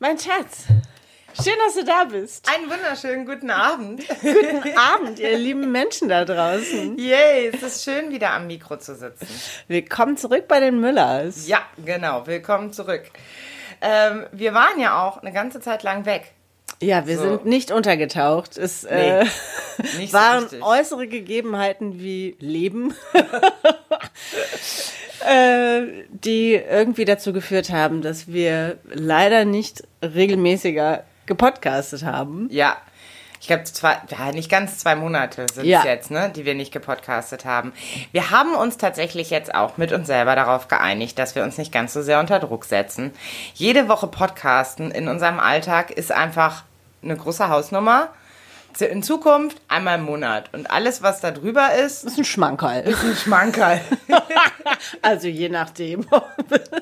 Mein Schatz, schön, dass du da bist. Einen wunderschönen guten Abend. Guten Abend, ihr lieben Menschen da draußen. Yay, es ist schön, wieder am Mikro zu sitzen. Willkommen zurück bei den Müllers. Ja, genau, willkommen zurück. Ähm, wir waren ja auch eine ganze Zeit lang weg. Ja, wir So. sind nicht untergetaucht. Es Nee, äh, nicht so waren richtig. äußere Gegebenheiten wie Leben, äh, die irgendwie dazu geführt haben, dass wir leider nicht regelmäßiger gepodcastet haben. Ja, ich glaube, zwei, ja, nicht ganz zwei Monate sind es Ja. jetzt, ne, die wir nicht gepodcastet haben. Wir haben uns tatsächlich jetzt auch mit uns selber darauf geeinigt, dass wir uns nicht ganz so sehr unter Druck setzen. Jede Woche podcasten in unserem Alltag ist einfach eine große Hausnummer. In Zukunft einmal im Monat. Und alles, was da drüber ist, Das ist ein Schmankerl. ist ein Schmankerl. Also je nachdem.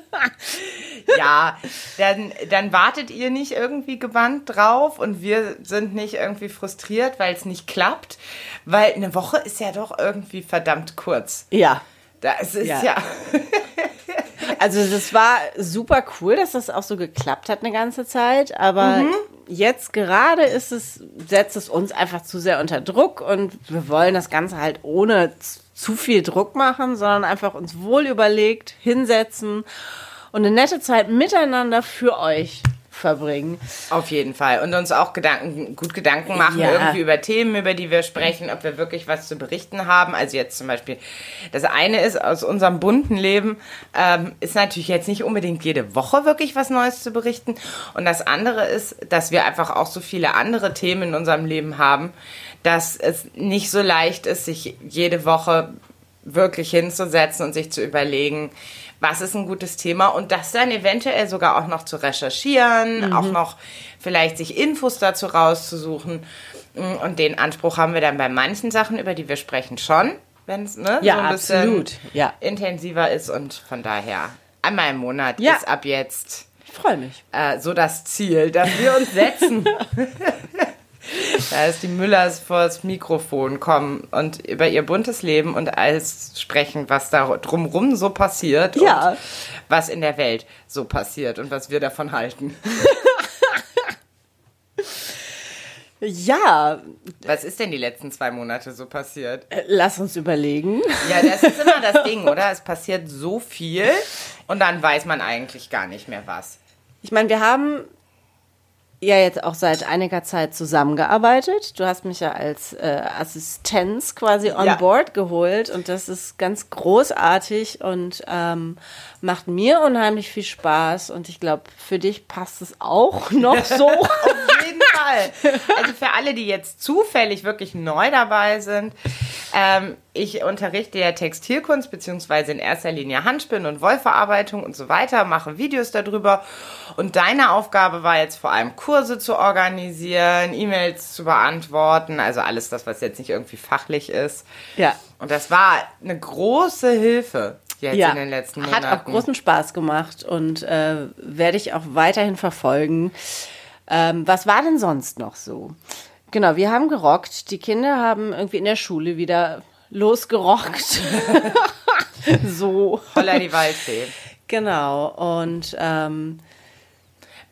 ja, dann, dann wartet ihr nicht irgendwie gebannt drauf und wir sind nicht irgendwie frustriert, weil es nicht klappt. Weil eine Woche ist ja doch irgendwie verdammt kurz. ja. Das ist Ja. ja. Also das war super cool, dass das auch so geklappt hat eine ganze Zeit, aber jetzt gerade ist es, setzt es uns einfach zu sehr unter Druck und wir wollen das Ganze halt ohne zu viel Druck machen, sondern einfach uns wohl überlegt hinsetzen und eine nette Zeit miteinander für euch verbringen. Auf jeden Fall. Und uns auch Gedanken, gut Gedanken machen, Ja. irgendwie über Themen, über die wir sprechen, ob wir wirklich was zu berichten haben. Also jetzt zum Beispiel, das eine ist aus unserem bunten Leben, ähm, ist natürlich jetzt nicht unbedingt jede Woche wirklich was Neues zu berichten. Und das andere ist, dass wir einfach auch so viele andere Themen in unserem Leben haben, dass es nicht so leicht ist, sich jede Woche wirklich hinzusetzen und sich zu überlegen, was ist ein gutes Thema und das dann eventuell sogar auch noch zu recherchieren, auch noch vielleicht sich Infos dazu rauszusuchen. Und den Anspruch haben wir dann bei manchen Sachen, über die wir sprechen, schon, wenn es ne, Ja, so ein bisschen absolut. Ja. intensiver ist und von daher einmal im Monat Ja. ist ab jetzt Ich freue mich. äh, so das Ziel, das wir uns setzen. da ist die Müllers vors Mikrofon kommen und über ihr buntes Leben und alles sprechen, was da drumrum so passiert Ja. und was in der Welt so passiert und was wir davon halten. Ja, Was ist denn die letzten zwei Monate so passiert? äh, lass uns überlegen. Ja, das ist immer das Ding, oder? Es passiert so viel und dann weiß man eigentlich gar nicht mehr was. Ich meine, wir haben ja jetzt auch seit einiger Zeit zusammengearbeitet. Du hast mich ja als äh, Assistenz quasi on Ja. board geholt und das ist ganz großartig und ähm, macht mir unheimlich viel Spaß und ich glaube, für dich passt es auch noch so. Auf jeden Fall. Also für alle, die jetzt zufällig wirklich neu dabei sind, ähm, ich unterrichte ja Textilkunst, beziehungsweise in erster Linie Handspinnen und Wollverarbeitung und so weiter, mache Videos darüber. Und deine Aufgabe war jetzt vor allem Kurse zu organisieren, E-Mails zu beantworten, also alles das, was jetzt nicht irgendwie fachlich ist. ja. Und das war eine große Hilfe jetzt Ja, in den letzten hat Monaten. auch großen Spaß gemacht und äh, werde ich auch weiterhin verfolgen. Ähm, was war denn sonst noch so? Genau, wir haben gerockt. Die Kinder haben irgendwie in der Schule wieder losgerockt. so. Holla die Waldfee. Genau. Und ähm,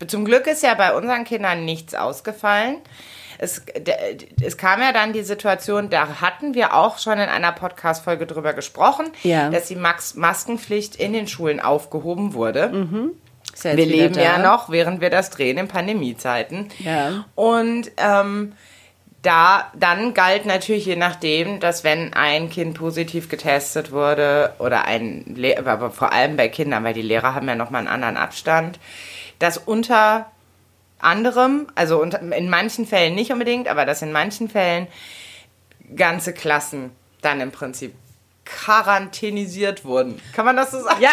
Zum Glück ist ja bei unseren Kindern nichts ausgefallen. Es, es kam ja dann die Situation, da hatten wir auch schon in einer Podcast-Folge drüber gesprochen, Ja. dass die Max Maskenpflicht in den Schulen aufgehoben wurde. jetzt Wir leben da. ja noch, während wir das drehen, in Pandemiezeiten. Ja. Und ähm, da dann galt natürlich je nachdem, dass wenn ein Kind positiv getestet wurde oder ein Le aber vor allem bei Kindern, weil die Lehrer haben ja noch mal einen anderen Abstand, dass unter anderem, also in manchen Fällen nicht unbedingt, aber dass in manchen Fällen ganze Klassen dann im Prinzip quarantänisiert wurden. Kann man das so sagen? Ja.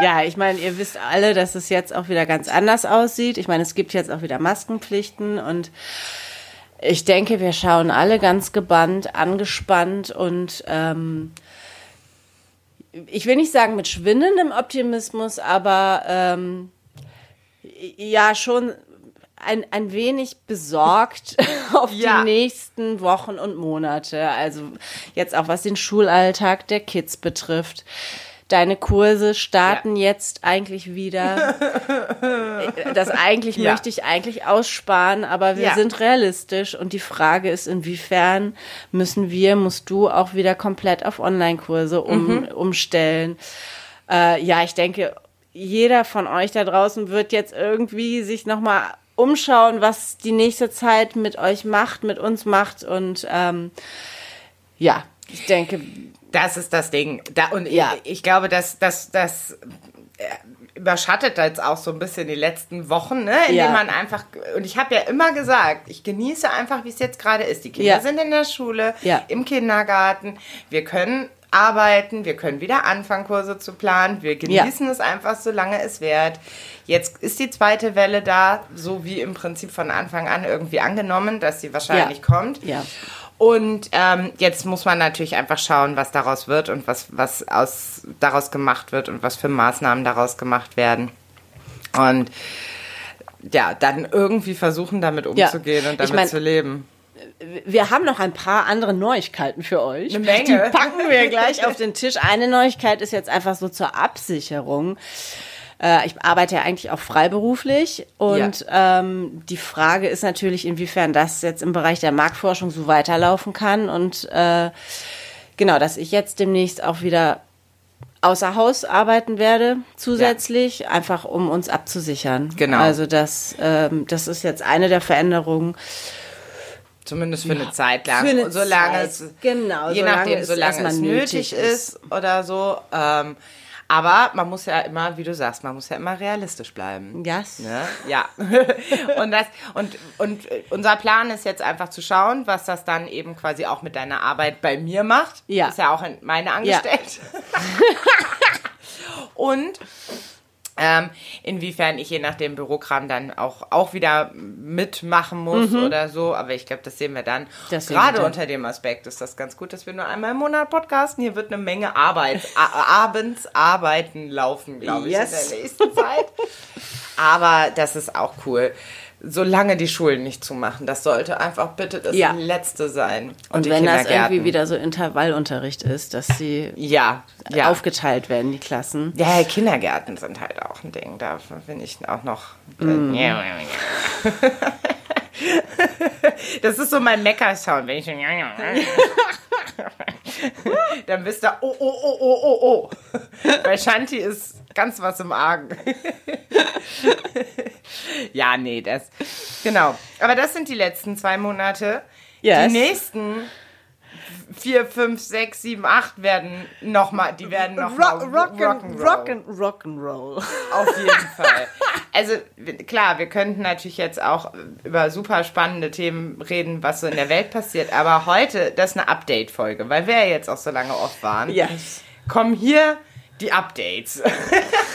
ja, ich meine, ihr wisst alle, dass es jetzt auch wieder ganz anders aussieht. Ich meine, es gibt jetzt auch wieder Maskenpflichten und ich denke, wir schauen alle ganz gebannt, angespannt und ähm, ich will nicht sagen mit schwindendem Optimismus, aber ähm, ja schon ein, ein wenig besorgt auf Ja. die nächsten Wochen und Monate. Also jetzt auch was den Schulalltag der Kids betrifft. Deine Kurse starten jetzt eigentlich wieder. das eigentlich Ja. möchte ich eigentlich aussparen, aber wir Ja. sind realistisch und die Frage ist, inwiefern müssen wir, musst du auch wieder komplett auf Online-Kurse um, Mhm. umstellen. Äh, ja, ich denke, jeder von euch da draußen wird jetzt irgendwie sich nochmal umschauen, was die nächste Zeit mit euch macht, mit uns macht und ähm, ja, ich denke, Das ist das Ding. Da, und Ja. ich, ich glaube, dass das, das äh, überschattet jetzt auch so ein bisschen die letzten Wochen, ne? indem Ja. man einfach, und ich habe ja immer gesagt, ich genieße einfach, wie es jetzt gerade ist. Die Kinder Ja. sind in der Schule, Ja. im Kindergarten, wir können arbeiten, wir können wieder anfangen, Kurse zu planen, wir genießen es einfach, solange es währt. Jetzt ist die zweite Welle da, so wie im Prinzip von Anfang an irgendwie angenommen, dass sie wahrscheinlich kommt. Ja. Und ähm, jetzt muss man natürlich einfach schauen, was daraus wird und was, was aus, daraus gemacht wird und was für Maßnahmen daraus gemacht werden. Und ja, dann irgendwie versuchen, damit Ja. umzugehen und Ich damit mein, zu leben. Wir haben noch ein paar andere Neuigkeiten für euch. Eine Menge. Die packen wir gleich auf den Tisch. Eine Neuigkeit ist jetzt einfach so zur Absicherung. Äh, Ich arbeite ja eigentlich auch freiberuflich und ähm, die Frage ist natürlich, inwiefern das jetzt im Bereich der Marktforschung so weiterlaufen kann und äh, genau, dass ich jetzt demnächst auch wieder außer Haus arbeiten werde zusätzlich, einfach um uns abzusichern. Genau. Also das, ähm, das ist jetzt eine der Veränderungen. Zumindest für eine Zeit lang. Für eine solange Zeit. es, Genau, je solange nachdem, es solange erstmal es nötig nötig ist oder so. Ähm, aber man muss ja immer, wie du sagst, man muss ja immer realistisch bleiben. Yes. Ne? Ja. und, das, und, und äh, unser Plan ist jetzt einfach zu schauen, was das dann eben quasi auch mit deiner Arbeit bei mir macht. Ja. Ist ja auch in meine angestellt. und ähm, inwiefern ich je nach dem Bürokram dann auch, auch wieder mitmachen muss oder so. Aber ich glaube, das sehen wir dann. Mhm. Das sehen wir Gerade dann. unter dem Aspekt ist das ganz gut, dass wir nur einmal im Monat podcasten. Hier wird eine Menge Arbeit, abends arbeiten laufen, glaube ich, Yes. in der nächsten Zeit. Aber das ist auch cool. Solange die Schulen nicht zumachen. Das sollte einfach bitte das Ja. letzte sein. Und die wenn das irgendwie wieder so Intervallunterricht ist, dass sie Ja, ja. aufgeteilt werden, die Klassen. Ja, Kindergärten sind halt auch ein Ding. Da bin ich auch noch. Mm. Das ist so mein Mecker-Sound, wenn ich so. Dann bist du oh, oh, oh, oh, oh, oh. Bei Shanti ist ganz was im Argen. Ja, nee, das. Genau. Aber das sind die letzten zwei Monate. Yes. Die nächsten vier, fünf, sechs, sieben, acht werden nochmal, die werden nochmal Rock, rock'n- rock'n- Rock'n'Roll. auf jeden Fall. Also klar, wir könnten natürlich jetzt auch über super spannende Themen reden, was so in der Welt passiert. Aber heute, das ist eine Update-Folge, weil wir ja jetzt auch so lange off waren. Yes. Kommen hier die Updates.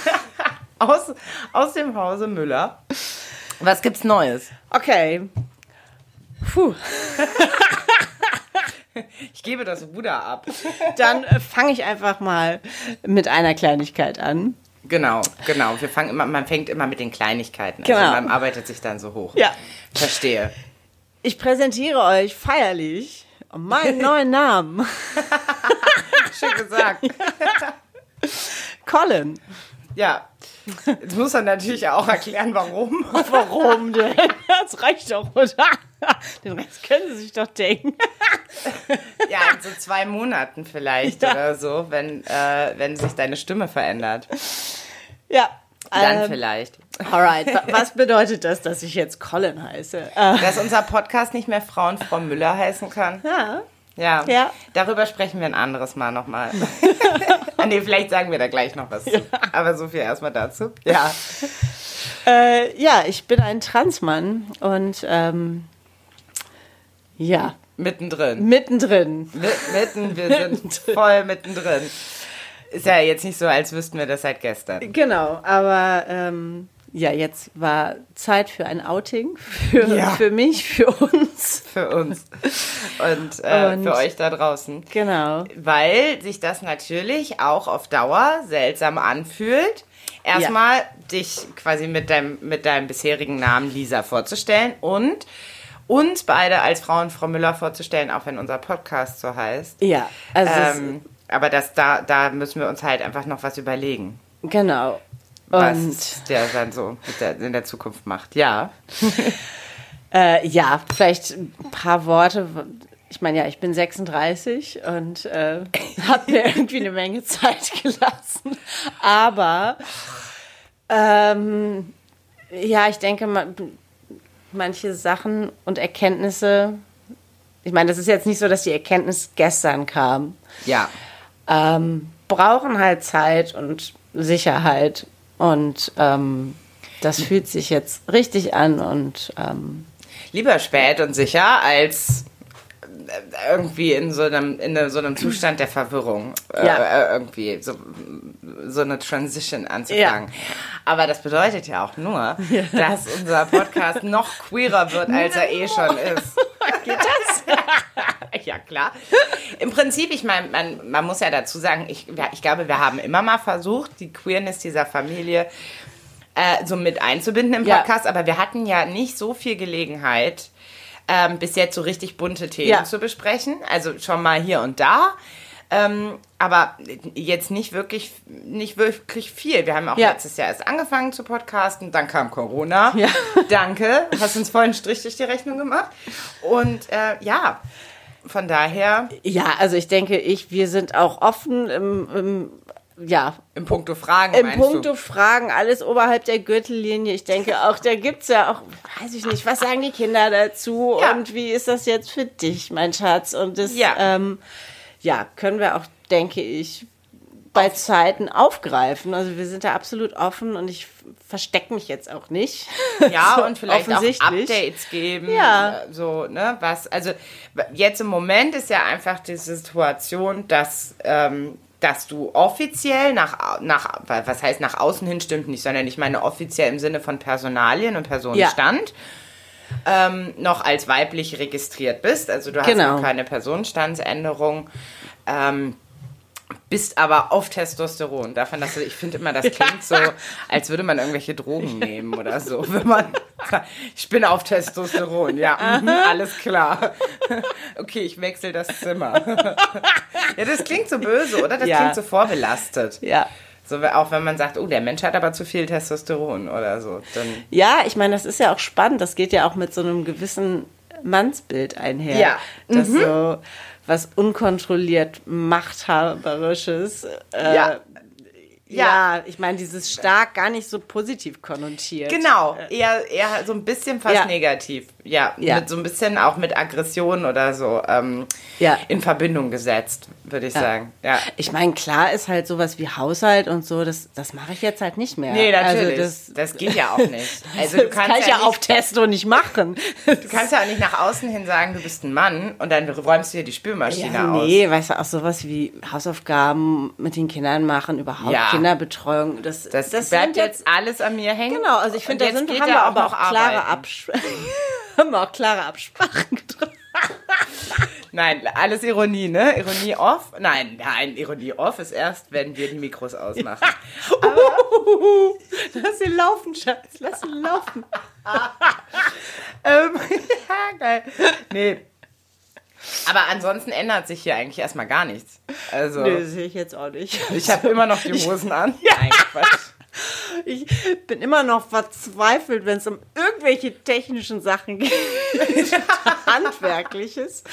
aus, aus dem Hause Müller. Was gibt's Neues? Okay. Puh. Ich gebe das Ruder ab. Dann äh, fange ich einfach mal mit einer Kleinigkeit an. Genau, genau. Wir fangen immer, man fängt immer mit den Kleinigkeiten. Genau. Also man arbeitet sich dann so hoch. Ja. Verstehe. Ich präsentiere euch feierlich meinen neuen Namen. Schön gesagt. Colin. Ja. Jetzt muss er natürlich auch erklären, warum. Warum denn? Das reicht doch, oder? Den Rest können Sie sich doch denken. Ja, in so zwei Monaten vielleicht Ja. oder so, wenn, äh, wenn sich deine Stimme verändert. Ja. Dann ähm, vielleicht. Alright, wa- was bedeutet das, dass ich jetzt Colin heiße? Äh, Dass unser Podcast nicht mehr Frau und Frau Müller heißen kann. ja. Ja. Ja. Darüber sprechen wir ein anderes Mal nochmal. nee, vielleicht sagen wir da gleich noch was zu. Aber so viel erstmal dazu. Ja. Äh, ja, ich bin ein Transmann und ähm, ja, Mittendrin. mittendrin. Mi- Mitten, wir sind voll mittendrin. Ist ja jetzt nicht so, als wüssten wir das seit gestern. Genau, aber ähm, ja, jetzt war Zeit für ein Outing für, Ja. für mich, für uns. Für uns. Und, äh, Und- für euch da draußen. Genau. Weil sich das natürlich auch auf Dauer seltsam anfühlt. Erstmal dich quasi mit deinem, mit deinem bisherigen Namen Lisa vorzustellen und uns beide als Frau und Frau Müller vorzustellen, auch wenn unser Podcast so heißt. Ja, also Ähm, aber das, da, da müssen wir uns halt einfach noch was überlegen. genau. Was der dann so in der Zukunft macht. Ja. Äh, ja, vielleicht ein paar Worte. Ich meine, ja, ich bin 36 und äh, habe mir irgendwie eine Menge Zeit gelassen. Aber ähm, ja, ich denke, man, manche Sachen und Erkenntnisse, ich meine, das ist jetzt nicht so, dass die Erkenntnis gestern kam, Ja. ähm, brauchen halt Zeit und Sicherheit. Und ähm, das fühlt sich jetzt richtig an und ähm, Lieber spät und sicher als äh, irgendwie in so einem, in so einem Zustand der Verwirrung. Äh, Ja. äh, irgendwie so, so eine Transition anzufangen. Aber das bedeutet ja auch nur, dass unser Podcast noch queerer wird, als er eh schon ist. geht das? Ja, klar. Im Prinzip, ich meine, man, man muss ja dazu sagen, ich, ja, ich glaube, wir haben immer mal versucht, die Queerness dieser Familie äh, so mit einzubinden im Ja. Podcast, aber wir hatten ja nicht so viel Gelegenheit, ähm, bis jetzt so richtig bunte Themen Ja. zu besprechen. Also schon mal hier und da. Ähm, aber jetzt nicht wirklich, nicht wirklich viel. Wir haben auch Ja. letztes Jahr erst angefangen zu podcasten, dann kam Corona. Ja. Danke, hast uns vollen Strich durch die Rechnung gemacht. Und äh, ja, von daher Ja, also ich denke, ich, wir sind auch offen im, im ja, im Punkto Fragen im Punkto du? Fragen, alles oberhalb der Gürtellinie. Ich denke auch, da gibt's ja auch, weiß ich nicht, was sagen die Kinder dazu Ja. und wie ist das jetzt für dich, mein Schatz? Und das, Ja. ähm, ja, können wir auch, denke ich, bei Zeiten aufgreifen. Also wir sind da absolut offen und ich verstecke mich jetzt auch nicht. Ja, So und vielleicht auch. Updates geben. Ja. So, ne, was, also jetzt im Moment ist ja einfach die Situation, dass, ähm, dass du offiziell nach, nach, was heißt nach außen hin stimmt nicht, sondern ich meine offiziell im Sinne von Personalien und Personenstand. Ähm, noch als weiblich registriert bist, also du hast Genau. noch keine Personenstandsänderung. Ähm, bist aber auf Testosteron. Davon, dass ich finde immer, das klingt so, als würde man irgendwelche Drogen nehmen oder so. Wenn man, ich bin auf Testosteron, ja, mhm, alles klar. Okay, ich wechsle das Zimmer. Ja, das klingt so böse, oder? Das Ja. klingt so vorbelastet. Ja. So, auch wenn man sagt, oh, der Mensch hat aber zu viel Testosteron oder so. Dann, Ja, ich meine, das ist ja auch spannend. Das geht ja auch mit so einem gewissen Mannsbild einher. Ja. Das so was unkontrolliert Machthaberisches. Äh, Ja. ja. ich meine, dieses stark gar nicht so positiv konnotiert. Genau, eher, eher so ein bisschen fast Ja. negativ. Ja, Ja. Mit so ein bisschen auch mit Aggression oder so ähm, Ja. in Verbindung gesetzt, würde ich Ja. sagen. Ja. Ich meine, klar ist halt sowas wie Haushalt und so, das, das mache ich jetzt halt nicht mehr. Nee, natürlich. Also das, das, geht ja auch nicht. Also das du kannst kann ich ja, ja auf Testo nicht machen. du kannst ja auch nicht nach außen hin sagen, du bist ein Mann und dann räumst du dir die Spülmaschine Ja, aus. nee, weißt du, auch sowas wie Hausaufgaben mit den Kindern machen, überhaupt. Kinderbetreuung. Das, Das, das bleibt jetzt alles an mir hängen. Genau, also ich finde, da sind, haben wir aber auch klare, arbeiten. Haben wir auch klare Absprachen getroffen. Nein, alles Ironie, ne? Ironie off? Nein, nein, Ironie off ist erst, wenn wir die Mikros ausmachen. Lass ihn laufen, Schatz, lass ihn laufen. ähm, ja, geil. Nee. Aber ansonsten ändert sich hier eigentlich erstmal gar nichts. Also, Nee, sehe ich jetzt auch nicht. ich habe immer noch die Hosen an. Nein, Quatsch. Ich bin immer noch verzweifelt, wenn es um irgendwelche technischen Sachen geht. Handwerkliches.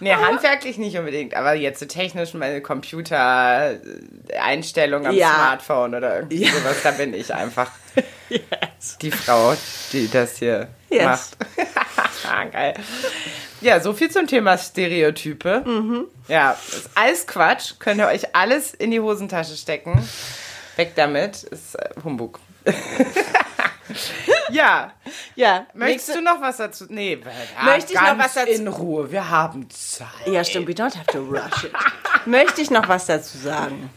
Nee, handwerklich nicht unbedingt, aber jetzt so technisch meine Computer-Einstellung am Ja. Smartphone oder irgendwie Ja. sowas, da bin ich einfach Yes. die Frau, die das hier Yes. macht. Geil. Ja, so viel zum Thema Stereotype. Mhm. Ja, ist alles Quatsch. Könnt ihr euch alles in die Hosentasche stecken. Weg damit. Ist äh, Humbug. ja. Ja, Möchtest nächste- du noch was dazu? Nee, ja, Möchte ich noch ganz was dazu- In Ruhe, wir haben Zeit. Ja, stimmt, we don't have to rush it. Möchte ich noch was dazu sagen?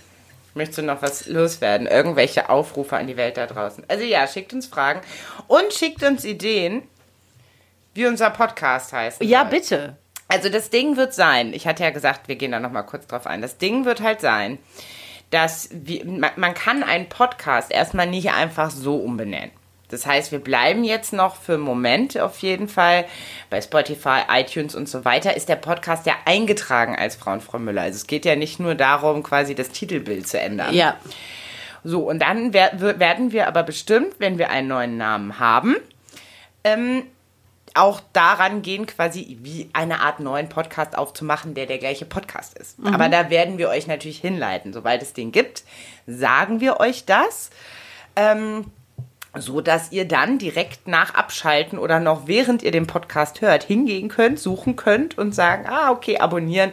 Möchtest du noch was loswerden? Irgendwelche Aufrufe an die Welt da draußen? Also ja, schickt uns Fragen und schickt uns Ideen, wie unser Podcast heißt. Ja, bitte. Also das Ding wird sein, ich hatte ja gesagt, wir gehen da noch mal kurz drauf ein. Das Ding wird halt sein, dass wir, man, man kann einen Podcast erstmal nicht einfach so umbenennen. Das heißt, wir bleiben jetzt noch für einen Moment auf jeden Fall bei Spotify, iTunes und so weiter. Ist der Podcast ja eingetragen als Frau und Frau Müller. Also es geht ja nicht nur darum, quasi das Titelbild zu ändern. Ja. So, und dann wer- werden wir aber bestimmt, wenn wir einen neuen Namen haben, ähm, auch daran gehen, quasi wie eine Art neuen Podcast aufzumachen, der der gleiche Podcast ist. Aber da werden wir euch natürlich hinleiten. Sobald es den gibt, sagen wir euch das. Ähm, so dass ihr dann direkt nach Abschalten oder noch während ihr den Podcast hört, hingehen könnt, suchen könnt und sagen, ah, okay, abonnieren.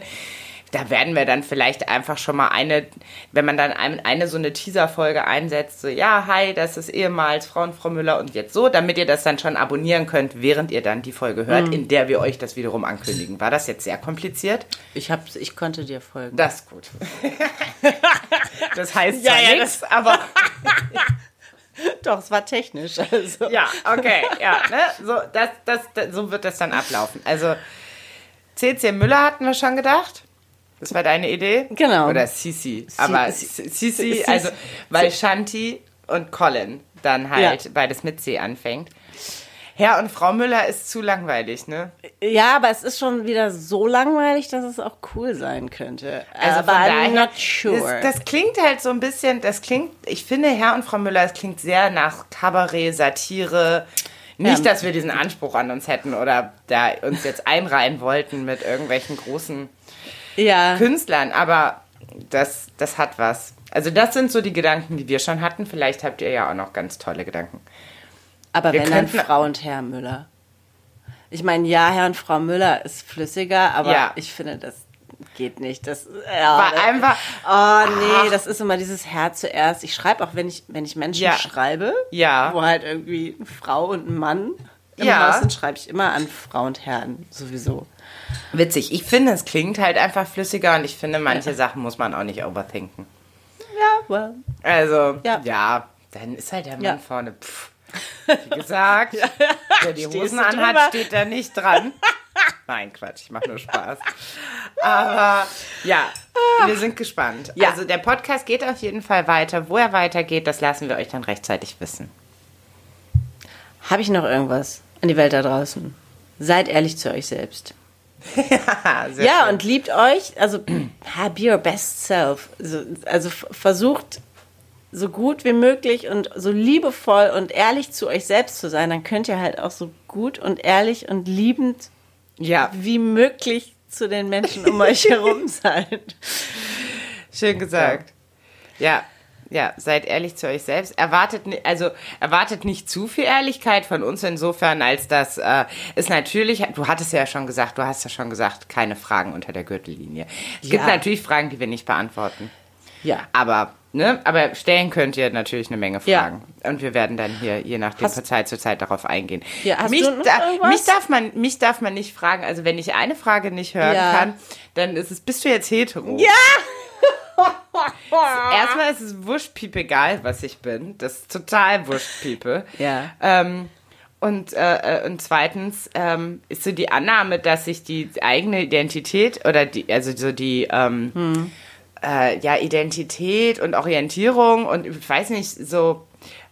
Da werden wir dann vielleicht einfach schon mal eine, wenn man dann ein, eine so eine Teaser-Folge einsetzt, so, ja, hi, das ist ehemals Frau und Frau Müller und jetzt so, damit ihr das dann schon abonnieren könnt, während ihr dann die Folge hört, in der wir euch das wiederum ankündigen. War das jetzt sehr kompliziert? Ich, hab, ich konnte dir folgen. Das ist gut. das heißt Ja, ja, nichts, aber Doch, es war technisch. Also. Ja, okay, ja, ne? So, das, das, das, so wird das dann ablaufen. Also, CC Müller hatten wir schon gedacht. Das war deine Idee? Genau. Oder Sisi. Aber Si- Sisi, Si- also, weil Shanti und Colin dann halt Ja. beides mit C anfängt. Herr und Frau Müller ist zu langweilig, ne? Ja, aber es ist schon wieder so langweilig, dass es auch cool sein könnte. Also aber von I'm daher, not sure. Das, das klingt halt so ein bisschen, das klingt, ich finde Herr und Frau Müller, es klingt sehr nach Kabarett, Satire. Nicht, Ja. dass wir diesen Anspruch an uns hätten oder da uns jetzt einreihen wollten mit irgendwelchen großen ja. Künstlern, aber das, das hat was. Also das sind so die Gedanken, die wir schon hatten. Vielleicht habt ihr ja auch noch ganz tolle Gedanken. Aber Wir wenn dann Frau und Herr Müller. Ich meine, ja, Herr und Frau Müller ist flüssiger, aber Ja. ich finde, das geht nicht. Das, ja, War das, einfach, Oh nee, das ist immer dieses Herr zuerst. Ich schreibe auch, wenn ich, wenn ich Menschen Ja. schreibe, Ja. wo halt irgendwie eine Frau und ein Mann im Ja. Haus sind, schreibe ich immer an Frau und Herrn sowieso. Witzig. Ich finde, es klingt halt einfach flüssiger und ich finde, manche Sachen muss man auch nicht overthinken. Ja, well. Also, Ja. ja, dann ist halt der Mann Ja. vorne. Pff. Wie gesagt, wer die Hosen anhat, drüber? steht da nicht dran. Nein, Quatsch, ich mache nur Spaß. Aber ja, wir sind gespannt. Ja. Also der Podcast geht auf jeden Fall weiter. Wo er weitergeht, das lassen wir euch dann rechtzeitig wissen. Habe ich noch irgendwas an die Welt da draußen? Seid ehrlich zu euch selbst. Ja, schön. und liebt euch, also have your best self. Also, also versucht so gut wie möglich und so liebevoll und ehrlich zu euch selbst zu sein, dann könnt ihr halt auch so gut und ehrlich und liebend ja, wie möglich zu den Menschen um euch herum sein. schön gesagt. Ja. Ja, seid ehrlich zu euch selbst. Erwartet, also erwartet nicht zu viel Ehrlichkeit von uns insofern, als das äh, ist natürlich, du hattest ja schon gesagt, du hast ja schon gesagt, keine Fragen unter der Gürtellinie. Es gibt Ja. natürlich Fragen, die wir nicht beantworten. Ja. Aber, ne, aber stellen könnt ihr natürlich eine Menge Ja. Fragen. Und wir werden dann hier, je nachdem, Hast- von Zeit zu Zeit darauf eingehen. Ja, hast mich, da, mich, darf man, mich darf man nicht fragen, also wenn ich eine Frage nicht hören Ja. kann, dann ist es, bist du jetzt hetero? Ja! Erstmal ist es wurschtpiepe egal, was ich bin. Das ist total wurschtpiepe. Ja. Ähm, und, äh, äh, und zweitens ähm, ist so die Annahme, dass sich die eigene Identität oder die, also so die ähm, Hm. äh, ja, Identität und Orientierung und ich weiß nicht, so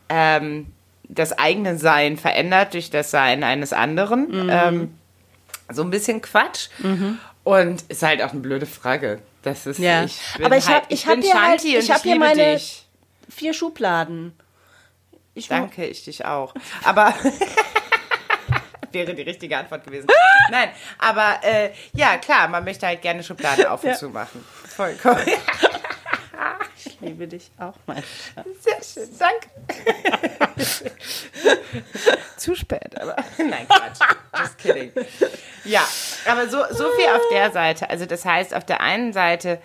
ähm, das eigene Sein verändert durch das Sein eines anderen. Mhm. Ähm, so ein bisschen Quatsch. Und ist halt auch eine blöde Frage. Das ist, Ja. ich bin Aber ich halt, hab- ich hab hier halt- ich hab hier meine- dich. Vier Schubladen. Ich Danke, ich dich auch. Aber wäre die richtige Antwort gewesen. Nein, aber äh, ja, klar, man möchte halt gerne Schubladen auf und Ja. zu machen. Vollkommen. Ich liebe dich auch, mein Schatz. Sehr schön, danke. Zu spät, aber nein, Quatsch. Just kidding. Ja, aber so, so viel auf der Seite. Also das heißt, auf der einen Seite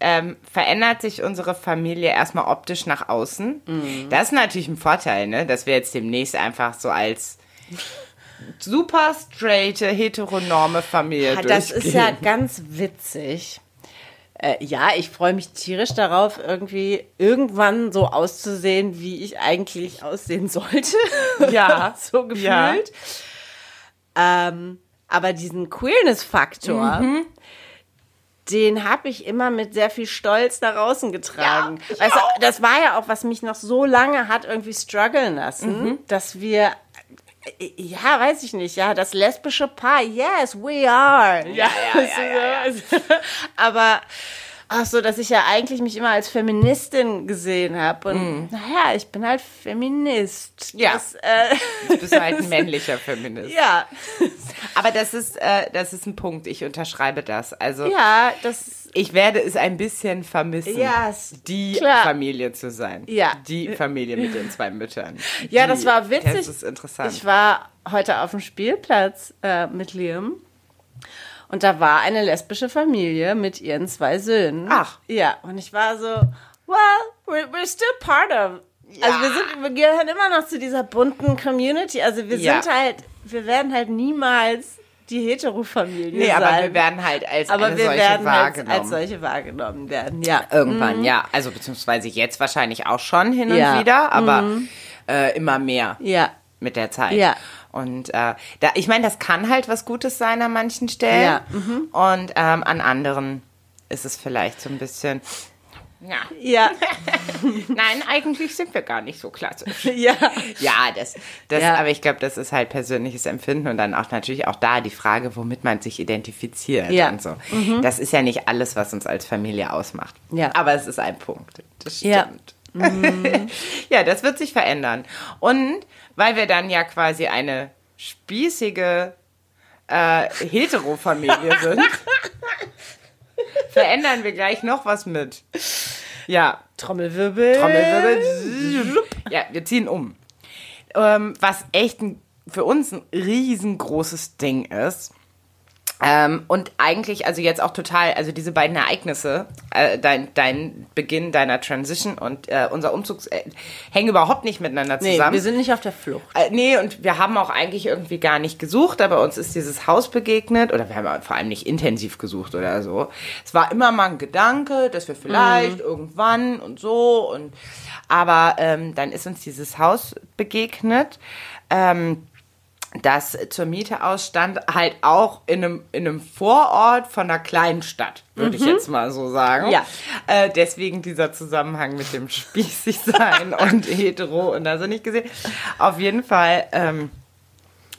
ähm, verändert sich unsere Familie erstmal optisch nach außen. Mhm. Das ist natürlich ein Vorteil, ne? dass wir jetzt demnächst einfach so als super straighte, heteronorme Familie Ja, das durchgehen. ist ja ganz witzig. Äh, ja, ich freue mich tierisch darauf, irgendwie irgendwann so auszusehen, wie ich eigentlich aussehen sollte. Ja. so gefühlt. Ähm, aber diesen Queerness-Faktor, Mhm. den habe ich immer mit sehr viel Stolz nach außen getragen. Ja, du, das war ja auch, was mich noch so lange hat irgendwie strugglen lassen, Mhm. dass wir ja, weiß ich nicht, ja, das lesbische Paar, yes, we are. Ja, ja, ja, ja, Aber Ach so, dass ich ja eigentlich mich immer als Feministin gesehen habe. Und naja, ich bin halt Feminist. Ja. Das, äh, Du bist halt ein männlicher Feminist. ja. Aber das ist, äh, das ist ein Punkt. Ich unterschreibe das. Also Ja, das. Ich werde es ein bisschen vermissen, Ja, ist die klar. Familie zu sein. Ja. Die Familie mit den zwei Müttern. Ja, Die- das war witzig. Das ist interessant. Ich war heute auf dem Spielplatz äh, mit Liam. Und da war eine lesbische Familie mit ihren zwei Söhnen. Ach. Ja, und ich war so, well, we're, we're still part of. Also wir sind, wir gehören immer noch zu dieser bunten Community. Also wir Ja. sind halt, wir werden halt niemals die Hetero-Familie nee, sein. aber wir werden halt als aber wir solche werden halt wahrgenommen. als solche wahrgenommen werden. Ja. Irgendwann, ja. Also beziehungsweise jetzt wahrscheinlich auch schon hin und Ja. wieder, aber äh, immer mehr Ja. mit der Zeit. Ja. Und äh, da, ich meine, das kann halt was Gutes sein an manchen Stellen. Ja, mhm. Und ähm, an anderen ist es vielleicht so ein bisschen. Ja. Ja. Nein, eigentlich sind wir gar nicht so klassisch. ja. Ja, das, das, Ja. aber ich glaube, das ist halt persönliches Empfinden und dann auch natürlich auch da die Frage, womit man sich identifiziert Ja. Mhm. und so. Das ist ja nicht alles, was uns als Familie ausmacht. Ja. Aber es ist ein Punkt. Das Ja. stimmt. ja, das wird sich verändern. Und weil wir dann ja quasi eine spießige äh, Hetero-Familie sind, verändern wir gleich noch was mit. Ja, Trommelwirbel. Trommelwirbel. Ja, wir ziehen um. Ähm, was echt ein, für uns ein riesengroßes Ding ist. Ähm, und eigentlich, also jetzt auch total, also diese beiden Ereignisse, äh, dein, dein Beginn deiner Transition und äh, unser Umzug äh, hängen überhaupt nicht miteinander Nee, zusammen. wir sind nicht auf der Flucht. Äh, nee, und wir haben auch eigentlich irgendwie gar nicht gesucht, aber uns ist dieses Haus begegnet oder wir haben vor allem nicht intensiv gesucht oder so. Es war immer mal ein Gedanke, dass wir vielleicht irgendwann und so und aber ähm, dann ist uns dieses Haus begegnet. Ähm, das zur Miete ausstand, halt auch in einem, in einem Vorort von einer kleinen Stadt, würde ich jetzt mal so sagen. Ja. Äh, deswegen dieser Zusammenhang mit dem spießig sein und hetero und also nicht gesehen. Auf jeden Fall ähm,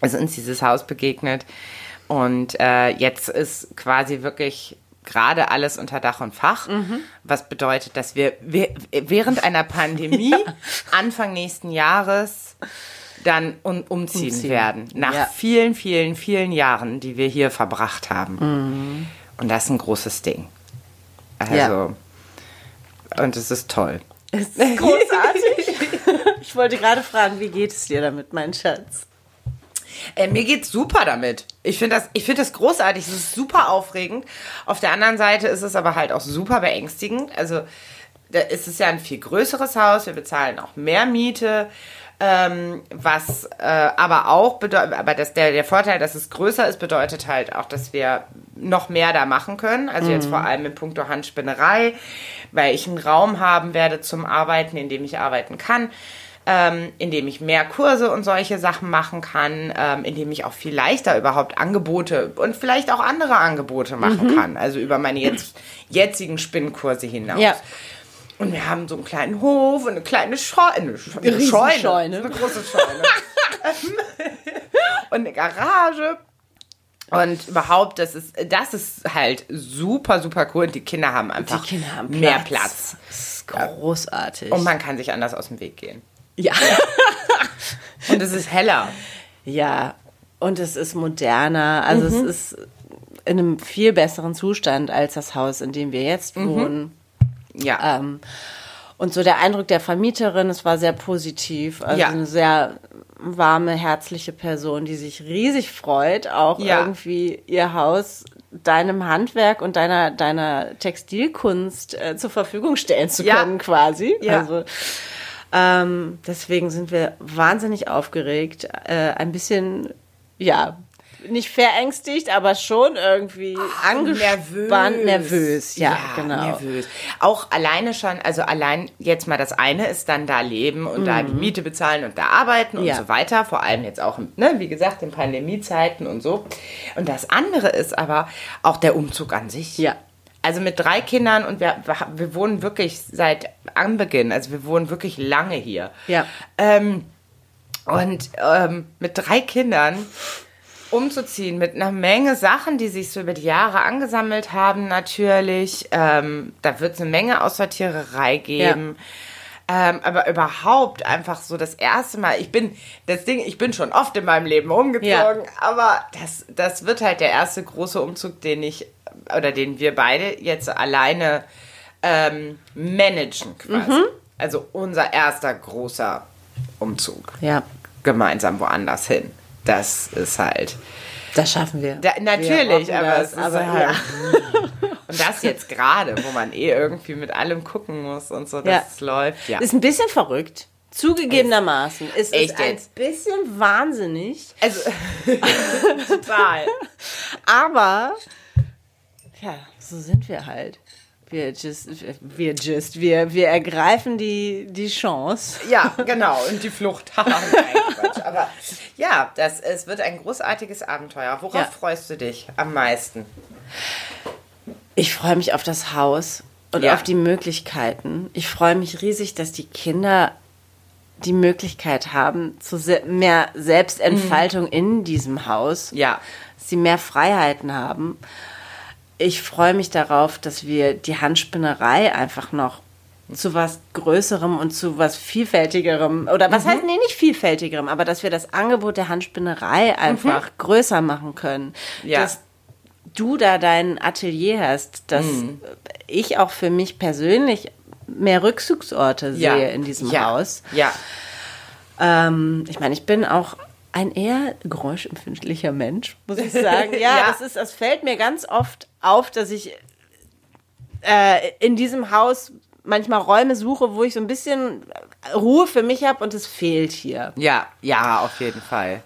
ist uns dieses Haus begegnet und äh, jetzt ist quasi wirklich gerade alles unter Dach und Fach, was bedeutet, dass wir wir- während einer Pandemie Anfang nächsten Jahres dann um, umziehen, Umziehen. werden. Nach Ja. vielen, vielen, vielen Jahren, die wir hier verbracht haben. Und das ist ein großes Ding. Also, Ja. und es ist toll. ist großartig. ich wollte gerade fragen, wie geht es dir damit, mein Schatz? Äh, mir geht's super damit. Ich finde das, ich finde das großartig. Es ist super aufregend. Auf der anderen Seite ist es aber halt auch super beängstigend. Also da ist es ja ein viel größeres Haus. Wir bezahlen auch mehr Miete. Ähm, was äh, aber auch bedeutet, aber das, der, der Vorteil, dass es größer ist, bedeutet halt auch, dass wir noch mehr da machen können. Also jetzt vor allem in puncto Handspinnerei, weil ich einen Raum haben werde zum Arbeiten, in dem ich arbeiten kann ähm, indem ich mehr Kurse und solche Sachen machen kann, ähm, indem ich auch viel leichter überhaupt Angebote und vielleicht auch andere Angebote machen kann, also über meine jetzt, jetzigen Spinnkurse hinaus. Ja. Und wir haben so einen kleinen Hof und eine kleine Scheune. Eine, Sch- eine Riesenscheune. Scheune. Eine große Scheune. und eine Garage. Und überhaupt, das ist, das ist halt super, super cool. Und die Kinder haben einfach Kinder haben mehr Platz. Platz. Das ist großartig. Und man kann sich anders aus dem Weg gehen. ja. Und es ist heller. ja, und es ist moderner. Also es ist in einem viel besseren Zustand als das Haus, in dem wir jetzt wohnen. Ja. Ähm, und so der Eindruck der Vermieterin, es war sehr positiv. Also Ja. eine sehr warme, herzliche Person, die sich riesig freut, auch Ja. irgendwie ihr Haus deinem Handwerk und deiner, deiner Textilkunst äh, zur Verfügung stellen zu Ja. können, quasi. Ja. Also ähm, deswegen sind wir wahnsinnig aufgeregt, äh, ein bisschen, ja, nicht verängstigt, aber schon irgendwie angespannt, nervös. Ja, genau. Nervös. Auch alleine schon, also allein jetzt mal das eine ist dann da leben und da die Miete bezahlen und da arbeiten und Mhm. Ja. so weiter. Vor allem jetzt auch, ne, wie gesagt, in Pandemiezeiten und so. Und das andere ist aber auch der Umzug an sich. Ja. Also mit drei Kindern und wir, wir wohnen wirklich seit Anbeginn, also wir wohnen wirklich lange hier. Ja. Ähm, und ähm, mit drei Kindern umzuziehen mit einer Menge Sachen, die sich so über die Jahre angesammelt haben, natürlich. Ähm, da wird es eine Menge Aussortiererei geben. Ähm, aber überhaupt einfach so das erste Mal, ich bin, das Ding, ich bin schon oft in meinem Leben umgezogen, Ja. aber das, das wird halt der erste große Umzug, den ich, oder den wir beide jetzt alleine ähm, managen quasi. Mhm. Also unser erster großer Umzug. Ja, Gemeinsam woanders hin. Das ist halt. das schaffen wir. Da, natürlich, Wir aber das, es ist aber halt, ja. Und das jetzt gerade, wo man eh irgendwie mit allem gucken muss und so, dass Ja. es läuft. Ja. Ist ein bisschen verrückt. Zugegebenermaßen. Es ist Echt ein jetzt? bisschen wahnsinnig. Also, total. Aber, ja, so sind wir halt. Wir just, wir just, wir, wir ergreifen die, die Chance. Ja, genau. Und die Flucht. Aber ja, das, es wird ein großartiges Abenteuer. Worauf Ja. freust du dich am meisten? Ich freue mich auf das Haus und Ja. auf die Möglichkeiten. Ich freue mich riesig, dass die Kinder die Möglichkeit haben zu mehr Selbstentfaltung in diesem Haus. Ja. Dass sie mehr Freiheiten haben. Ich freue mich darauf, dass wir die Handspinnerei einfach noch zu was Größerem und zu was Vielfältigerem, oder was heißt, nee, nicht Vielfältigerem, aber dass wir das Angebot der Handspinnerei einfach größer machen können. Ja. Dass du da dein Atelier hast, dass ich auch für mich persönlich mehr Rückzugsorte Ja. sehe in diesem ja. Haus. Ja. Ähm, ich meine, ich bin auch ein eher geräuschempfindlicher Mensch, muss ich sagen. Ja, Ja. Das, ist, das fällt mir ganz oft auf, dass ich äh, in diesem Haus manchmal Räume suche, wo ich so ein bisschen Ruhe für mich habe und es fehlt hier. Ja, ja, auf jeden Fall.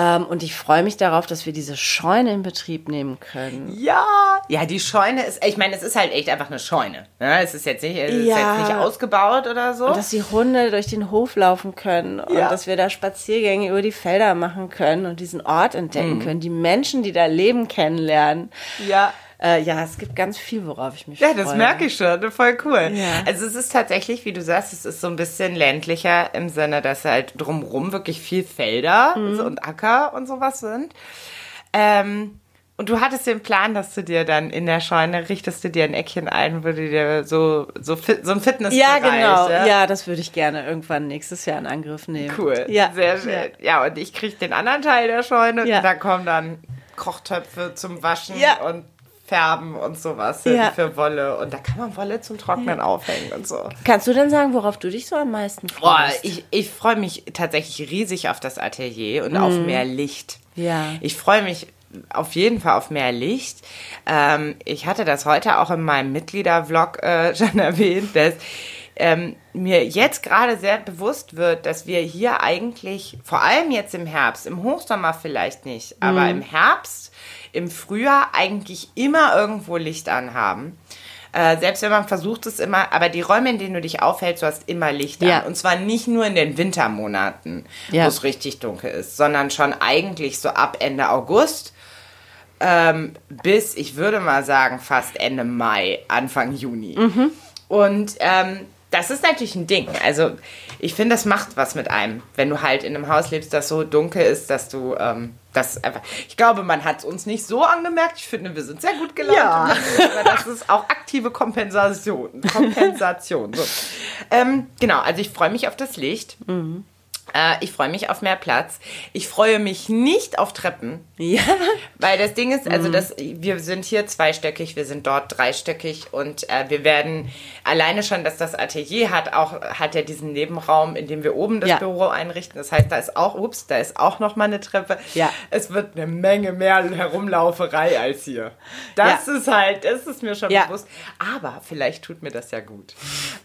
Ähm, und ich freue mich darauf, dass wir diese Scheune in Betrieb nehmen können. Ja, ja, die Scheune ist, ich meine, es ist halt echt einfach eine Scheune. Ne? Es ist jetzt nicht, es ist Ja. jetzt nicht ausgebaut oder so. Und dass die Hunde durch den Hof laufen können und Ja. dass wir da Spaziergänge über die Felder machen können und diesen Ort entdecken können, die Menschen, die da leben, kennenlernen. ja. Äh, ja, es gibt ganz viel, worauf ich mich Ja, freue. das merke ich schon. Voll cool. Ja. Also es ist tatsächlich, wie du sagst, es ist so ein bisschen ländlicher im Sinne, dass halt drumrum wirklich viel Felder Mhm. so und Acker und sowas sind. Ähm, und du hattest den Plan, dass du dir dann in der Scheune richtest du dir ein Eckchen ein, wo du dir so, so, fit, so ein Fitnessbereich. Ja, genau. Ja? Ja? das würde ich gerne irgendwann nächstes Jahr in Angriff nehmen. Cool. Ja. Sehr schön. Ja, und ich kriege den anderen Teil der Scheune Ja. und da kommen dann Kochtöpfe zum Waschen Ja. und Färben und sowas Ja. für Wolle. Und da kann man Wolle zum Trocknen aufhängen und so. Kannst du denn sagen, worauf du dich so am meisten Boah, freust? ich, ich freue mich tatsächlich riesig auf das Atelier und auf mehr Licht. Mhm. Ja. Ich freue mich auf jeden Fall auf mehr Licht. Ähm, ich hatte das heute auch in meinem Mitgliedervlog äh, schon erwähnt, dass ähm, mir jetzt gerade sehr bewusst wird, dass wir hier eigentlich, vor allem jetzt im Herbst, im Hochsommer vielleicht nicht, aber Mhm. im Herbst, im Frühjahr eigentlich immer irgendwo Licht anhaben. Äh, selbst wenn man versucht es immer, aber die Räume, in denen du dich aufhältst, du hast immer Licht Ja. an. Und zwar nicht nur in den Wintermonaten, Ja. wo es richtig dunkel ist, sondern schon eigentlich so ab Ende August ähm, bis, ich würde mal sagen, fast Ende Mai, Anfang Juni. Mhm. Und ähm, das ist natürlich ein Ding. Also ich finde, das macht was mit einem, wenn du halt in einem Haus lebst, das so dunkel ist, dass du ähm, das einfach. Ich glaube, man hat es uns nicht so angemerkt. Ich finde, wir sind sehr gut gelaunt. Ja. Aber das ist auch aktive Kompensation. Kompensation. So. Ähm, genau, also ich freue mich auf das Licht. Äh, ich freue mich auf mehr Platz. Ich freue mich nicht auf Treppen. ja. Weil das Ding ist, also das, wir sind hier zweistöckig, wir sind dort dreistöckig und äh, wir werden alleine schon, dass das Atelier hat, auch hat ja diesen Nebenraum, in dem wir oben das Ja. Büro einrichten. Das heißt, da ist auch, ups, da ist auch noch mal eine Treppe. Ja. Es wird eine Menge mehr Herumlauferei als hier. Das Ja. ist halt, das ist mir schon bewusst. Aber vielleicht tut mir das ja gut.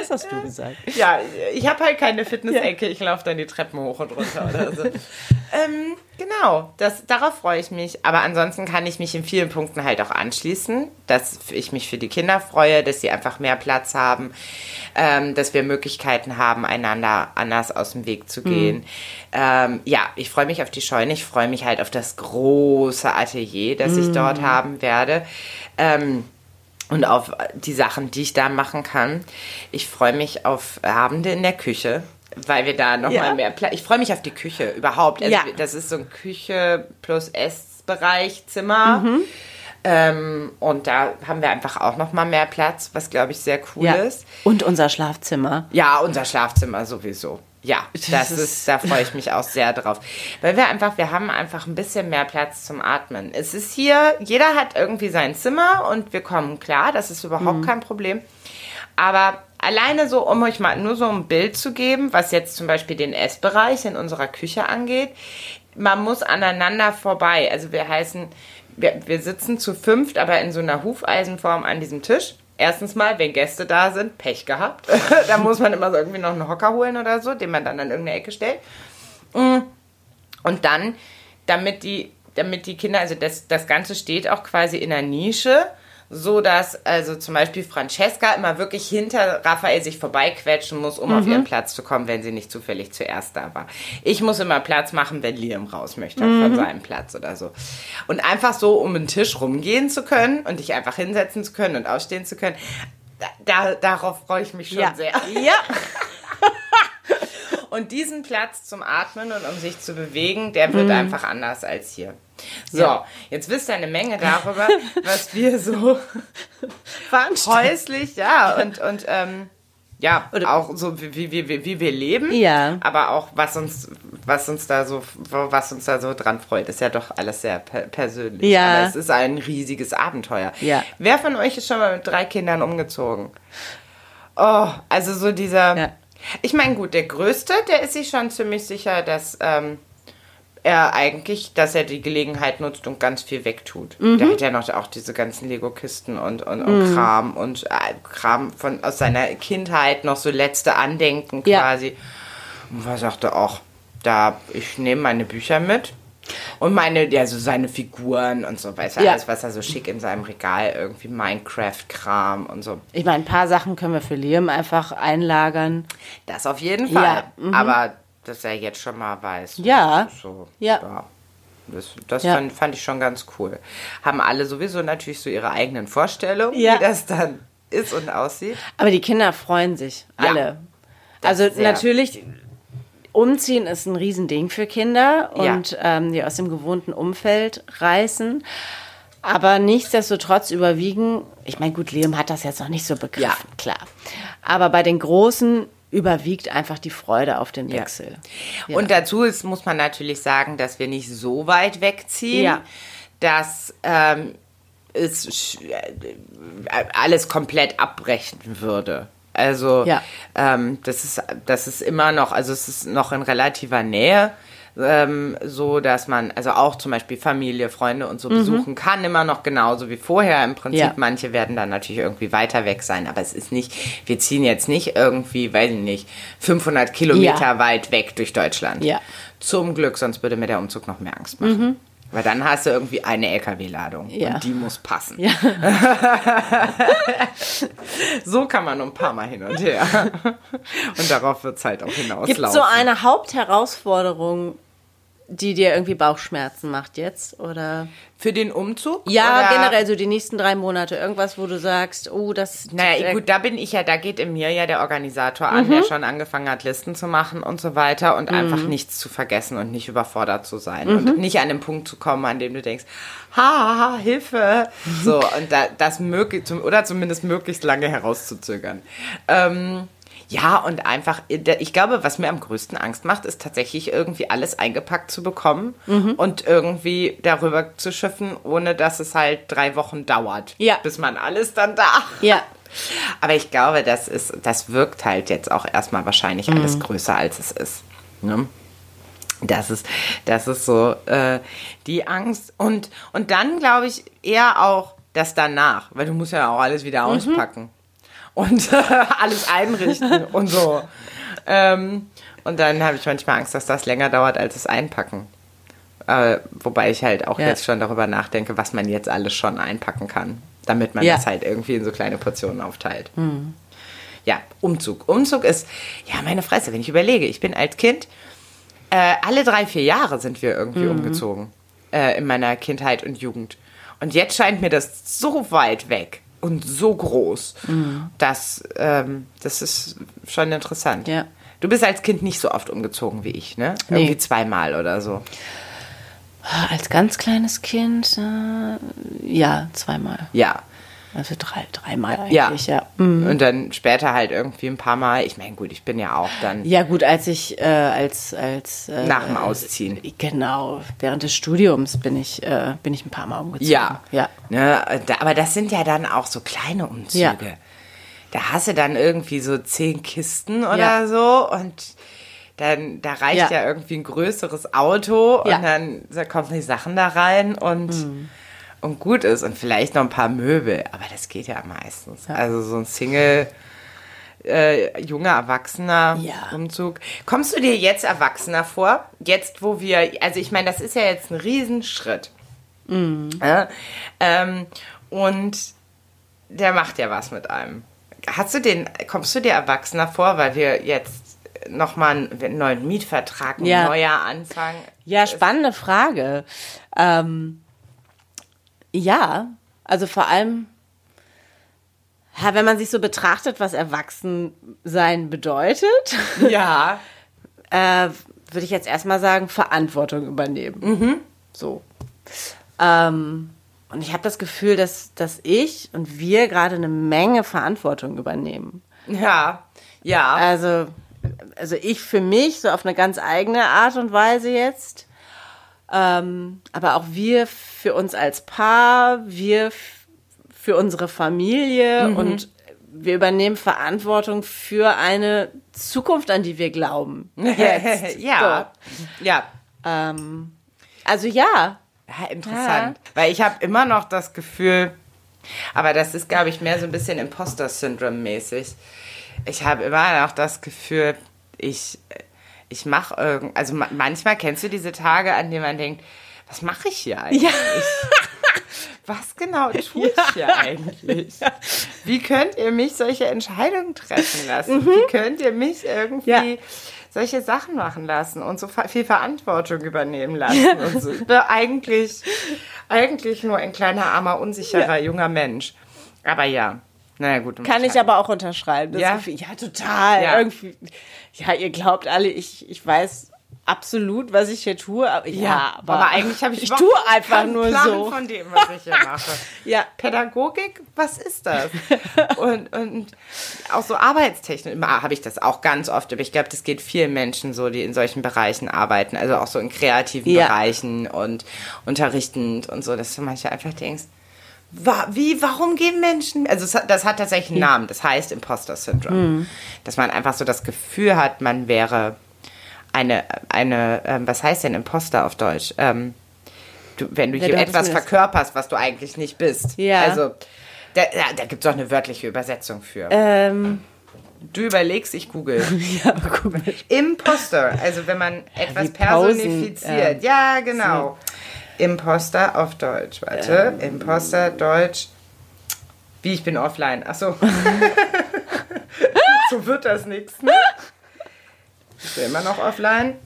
Was hast du gesagt? ja, ich habe halt keine Fitness-Ecke, ich laufe dann die Treppen hoch und runter oder so. ähm, genau, das, darauf freue ich mich. Aber ansonsten kann ich mich in vielen Punkten halt auch anschließen, dass ich mich für die Kinder freue, dass sie einfach mehr Platz haben, ähm, dass wir Möglichkeiten haben, einander anders aus dem Weg zu gehen. Ähm, ja, ich freue mich auf die Scheune, ich freue mich halt auf das große Atelier, das ich dort haben werde. Ähm, und auf die Sachen, die ich da machen kann. Ich freue mich auf Abende in der Küche. weil wir da nochmal Ja. mehr Platz. Ich freue mich auf die Küche überhaupt. Also Ja. Das ist so ein Küche plus Essbereich Zimmer. Mhm. Ähm, und da haben wir einfach auch nochmal mehr Platz, was glaube ich sehr cool Ja. ist. Und unser Schlafzimmer. Ja, unser Schlafzimmer sowieso. Ja, Das ist, da freue ich mich auch sehr drauf. Weil wir einfach, wir haben einfach ein bisschen mehr Platz zum Atmen. Es ist hier, jeder hat irgendwie sein Zimmer und wir kommen klar, das ist überhaupt Mhm. kein Problem. Aber alleine so, um euch mal nur so ein Bild zu geben, was jetzt zum Beispiel den Essbereich in unserer Küche angeht, man muss aneinander vorbei. Also wir heißen, wir, wir sitzen zu fünft, aber in so einer Hufeisenform an diesem Tisch. Erstens mal, wenn Gäste da sind, Pech gehabt. da muss man immer so irgendwie noch einen Hocker holen oder so, den man dann an irgendeine Ecke stellt. Mm. Und dann, damit die, damit die Kinder, also das, das Ganze steht auch quasi in der Nische, so dass also zum Beispiel Francesca immer wirklich hinter Raphael sich vorbeiquetschen muss, um auf ihren Platz zu kommen, wenn sie nicht zufällig zuerst da war. Ich muss immer Platz machen, wenn Liam raus möchte von seinem Platz oder so. Und einfach so, um den Tisch rumgehen zu können und dich einfach hinsetzen zu können und aufstehen zu können, da, da, darauf freue ich mich schon ja. sehr. Ja. Und diesen Platz zum Atmen und um sich zu bewegen, der wird einfach anders als hier. So, Ja. jetzt wisst ihr eine Menge darüber, was wir so häuslich, ja, und, und ähm, ja, Oder- auch so wie, wie, wie, wie wir leben, Ja. aber auch was uns, was uns da so, was uns da so dran freut, ist ja doch alles sehr per persönlich. Ja. Aber es ist ein riesiges Abenteuer. Ja. Wer von euch ist schon mal mit drei Kindern umgezogen? Oh, also so dieser. Ja. Ich meine, gut, der Größte, der ist sich schon ziemlich sicher, dass ähm, er eigentlich, dass er die Gelegenheit nutzt und ganz viel wegtut. Mhm. Der hat ja noch auch diese ganzen Lego-Kisten und, und, und Kram und äh, Kram von aus seiner Kindheit, noch so letzte Andenken Ja. quasi. Und er sagte auch, da, ich nehme meine Bücher mit. Und meine, ja, so seine Figuren und so, weißt du, Ja. alles, was er so schick in seinem Regal, irgendwie Minecraft-Kram und so. Ich meine, ein paar Sachen können wir für Liam einfach einlagern. Das auf jeden Ja, Fall. mhm. Aber dass er jetzt schon mal weiß. Ja. So, Ja. Das, das Ja. fand, fand ich schon ganz cool. Haben alle sowieso natürlich so ihre eigenen Vorstellungen, Ja. wie das dann ist und aussieht. Aber die Kinder freuen sich, Ja. alle. Also natürlich, umziehen ist ein Riesending für Kinder Ja. und ähm, die aus dem gewohnten Umfeld reißen. Aber nichtsdestotrotz überwiegen, ich meine, gut, Liam hat das jetzt noch nicht so begriffen, Ja. klar. Aber bei den Großen überwiegt einfach die Freude auf den. Wechsel. Ja. Und dazu ist, muss man natürlich sagen, dass wir nicht so weit wegziehen, dass ähm, es äh, alles komplett abbrechen würde. Also Ja. ähm, das ist das ist immer noch, also es ist noch in relativer Nähe. Ähm, so dass man also auch zum Beispiel Familie, Freunde und so besuchen kann, immer noch genauso wie vorher. Im Prinzip, Mhm. Ja. manche werden dann natürlich irgendwie weiter weg sein, aber es ist nicht, wir ziehen jetzt nicht irgendwie, weiß ich nicht, 500 Kilometer Ja. weit weg durch Deutschland. Ja. Zum Glück, sonst würde mir der Umzug noch mehr Angst machen. Weil dann hast du irgendwie eine LKW-Ladung. Ja. und die muss passen. Ja. So kann man ein paar Mal hin und her. Und darauf wird es halt auch hinauslaufen. Gibt so eine Hauptherausforderung, die dir irgendwie Bauchschmerzen macht jetzt? Oder? Für den Umzug? Ja, Oder- generell so die nächsten drei Monate. Irgendwas, wo du sagst, oh, das. Naja, gut, da bin ich ja, da geht in mir ja der Organisator an, der schon angefangen hat, Listen zu machen und so weiter und einfach nichts zu vergessen und nicht überfordert zu sein und nicht an den Punkt zu kommen, an dem du denkst, ha, Hilfe. So, und da, das möglich, oder zumindest möglichst lange herauszuzögern. Ähm, ja, und einfach, ich glaube, was mir am größten Angst macht, ist tatsächlich irgendwie alles eingepackt zu bekommen und irgendwie darüber zu schiffen, ohne dass es halt drei Wochen dauert, Ja. bis man alles dann da Ja. aber ich glaube, das ist, das wirkt halt jetzt auch erstmal wahrscheinlich Mhm. alles größer, als es ist. Ne? Das ist, das ist so äh, die Angst. Und, und dann glaube ich eher auch das danach, weil du musst ja auch alles wieder Mhm. Und alles einrichten und so. Ähm, und dann habe ich manchmal Angst, dass das länger dauert als das Einpacken. Äh, wobei ich halt auch Ja. jetzt schon darüber nachdenke, was man jetzt alles schon einpacken kann, damit man Ja. das halt irgendwie in so kleine Portionen aufteilt. Ja, Umzug. Umzug ist, ja, meine Fresse, wenn ich überlege, ich bin als Kind, äh, alle drei, vier Jahre sind wir irgendwie umgezogen äh, in meiner Kindheit und Jugend. Und jetzt scheint mir das so weit weg und so groß, dass ähm, das ist schon interessant. Ja. Du bist als Kind nicht so oft umgezogen wie ich, ne? Nee. Irgendwie zweimal oder so. Als ganz kleines Kind, äh, ja, zweimal. Ja. Also drei, dreimal Ja. eigentlich, ja. Mhm. Und dann später halt irgendwie ein paar Mal. Ich meine, gut, ich bin ja auch dann Ja, gut, als ich, äh, als, als. Äh, nach dem Ausziehen. Genau, während des Studiums bin ich, äh, bin ich ein paar Mal umgezogen. Ja. Ja. Ne, da, aber das sind ja dann auch so kleine Umzüge. Ja. Da hast du dann irgendwie so zehn Kisten oder Ja. so und dann da reicht ja, Ja. irgendwie ein größeres Auto Ja. und dann da kommen die Sachen da rein und, und gut ist und vielleicht noch ein paar Möbel, aber das geht ja meistens. Also so ein Single äh, junger Erwachsener Ja. Umzug. Kommst du dir jetzt erwachsener vor? Jetzt, wo wir, also ich meine, das ist ja jetzt ein Riesenschritt. Ja, ähm, und der macht ja was mit einem. Hast du den, kommst du dir erwachsener vor, weil wir jetzt nochmal einen neuen Mietvertrag, ein Ja. neuer Anfang? Ja, spannende Frage. Ähm, ja, also vor allem, ja, wenn man sich so betrachtet, was Erwachsensein bedeutet, Ja. äh, würde ich jetzt erstmal sagen, Verantwortung übernehmen. So. Ähm, und ich habe das Gefühl, dass, dass ich und wir gerade eine Menge Verantwortung übernehmen. Ja. Ja. Also, also ich für mich, so auf eine ganz eigene Art und Weise jetzt. Ähm, aber auch wir für uns als Paar, wir für unsere Familie und wir übernehmen Verantwortung für eine Zukunft, an die wir glauben. Jetzt. ja. Ja. So. Ähm, also ja. Ja, interessant. Weil ich habe immer noch das Gefühl, aber das ist, glaube ich, mehr so ein bisschen Imposter-Syndrom-mäßig. Ich habe immer noch das Gefühl, ich, ich mache irgend, also ma- manchmal kennst du diese Tage, an denen man denkt, was mache ich hier eigentlich? Ja. Was genau tue ich hier eigentlich? Wie könnt ihr mich solche Entscheidungen treffen lassen? Wie könnt ihr mich irgendwie Mhm. Ja. solche Sachen machen lassen und so viel Verantwortung übernehmen lassen und so? Ich bin eigentlich, eigentlich nur ein kleiner, armer, unsicherer junger Mensch. Aber ja, naja gut. Kann ich aber auch unterschreiben. Ja? Gefühl, ja, total. Ja. Irgendwie, ja, ihr glaubt alle, ich, ich weiß absolut, was ich hier tue. Aber, ja, Ja, aber, eigentlich habe ich ich tue einfach nur Plan so. von dem, was ich hier mache. Ja. Pädagogik, was ist das? und, und auch so Arbeitstechnik, immer habe ich das auch ganz oft, aber ich glaube, das geht vielen Menschen so, die in solchen Bereichen arbeiten, also auch so in kreativen Ja. Bereichen und unterrichtend und so, dass du manchmal einfach denkst, wie, warum geben Menschen, also hat, das hat tatsächlich einen Namen, das heißt Imposter Syndrome, Hm. dass man einfach so das Gefühl hat, man wäre eine, eine, ähm, was heißt denn Imposter auf Deutsch? Ähm, du, wenn du Ja, hier etwas verkörperst, was du eigentlich nicht bist. Ja. Also, da, da, da gibt es auch eine wörtliche Übersetzung für. Ähm, Du überlegst, ich google. ja, mal. Imposter, also wenn man etwas wie Pausen, personifiziert. ja, genau. Imposter auf Deutsch, warte. Imposter, Deutsch. Wie, ich bin offline. Ach so. so wird das nichts, ne? Ich bin immer noch offline,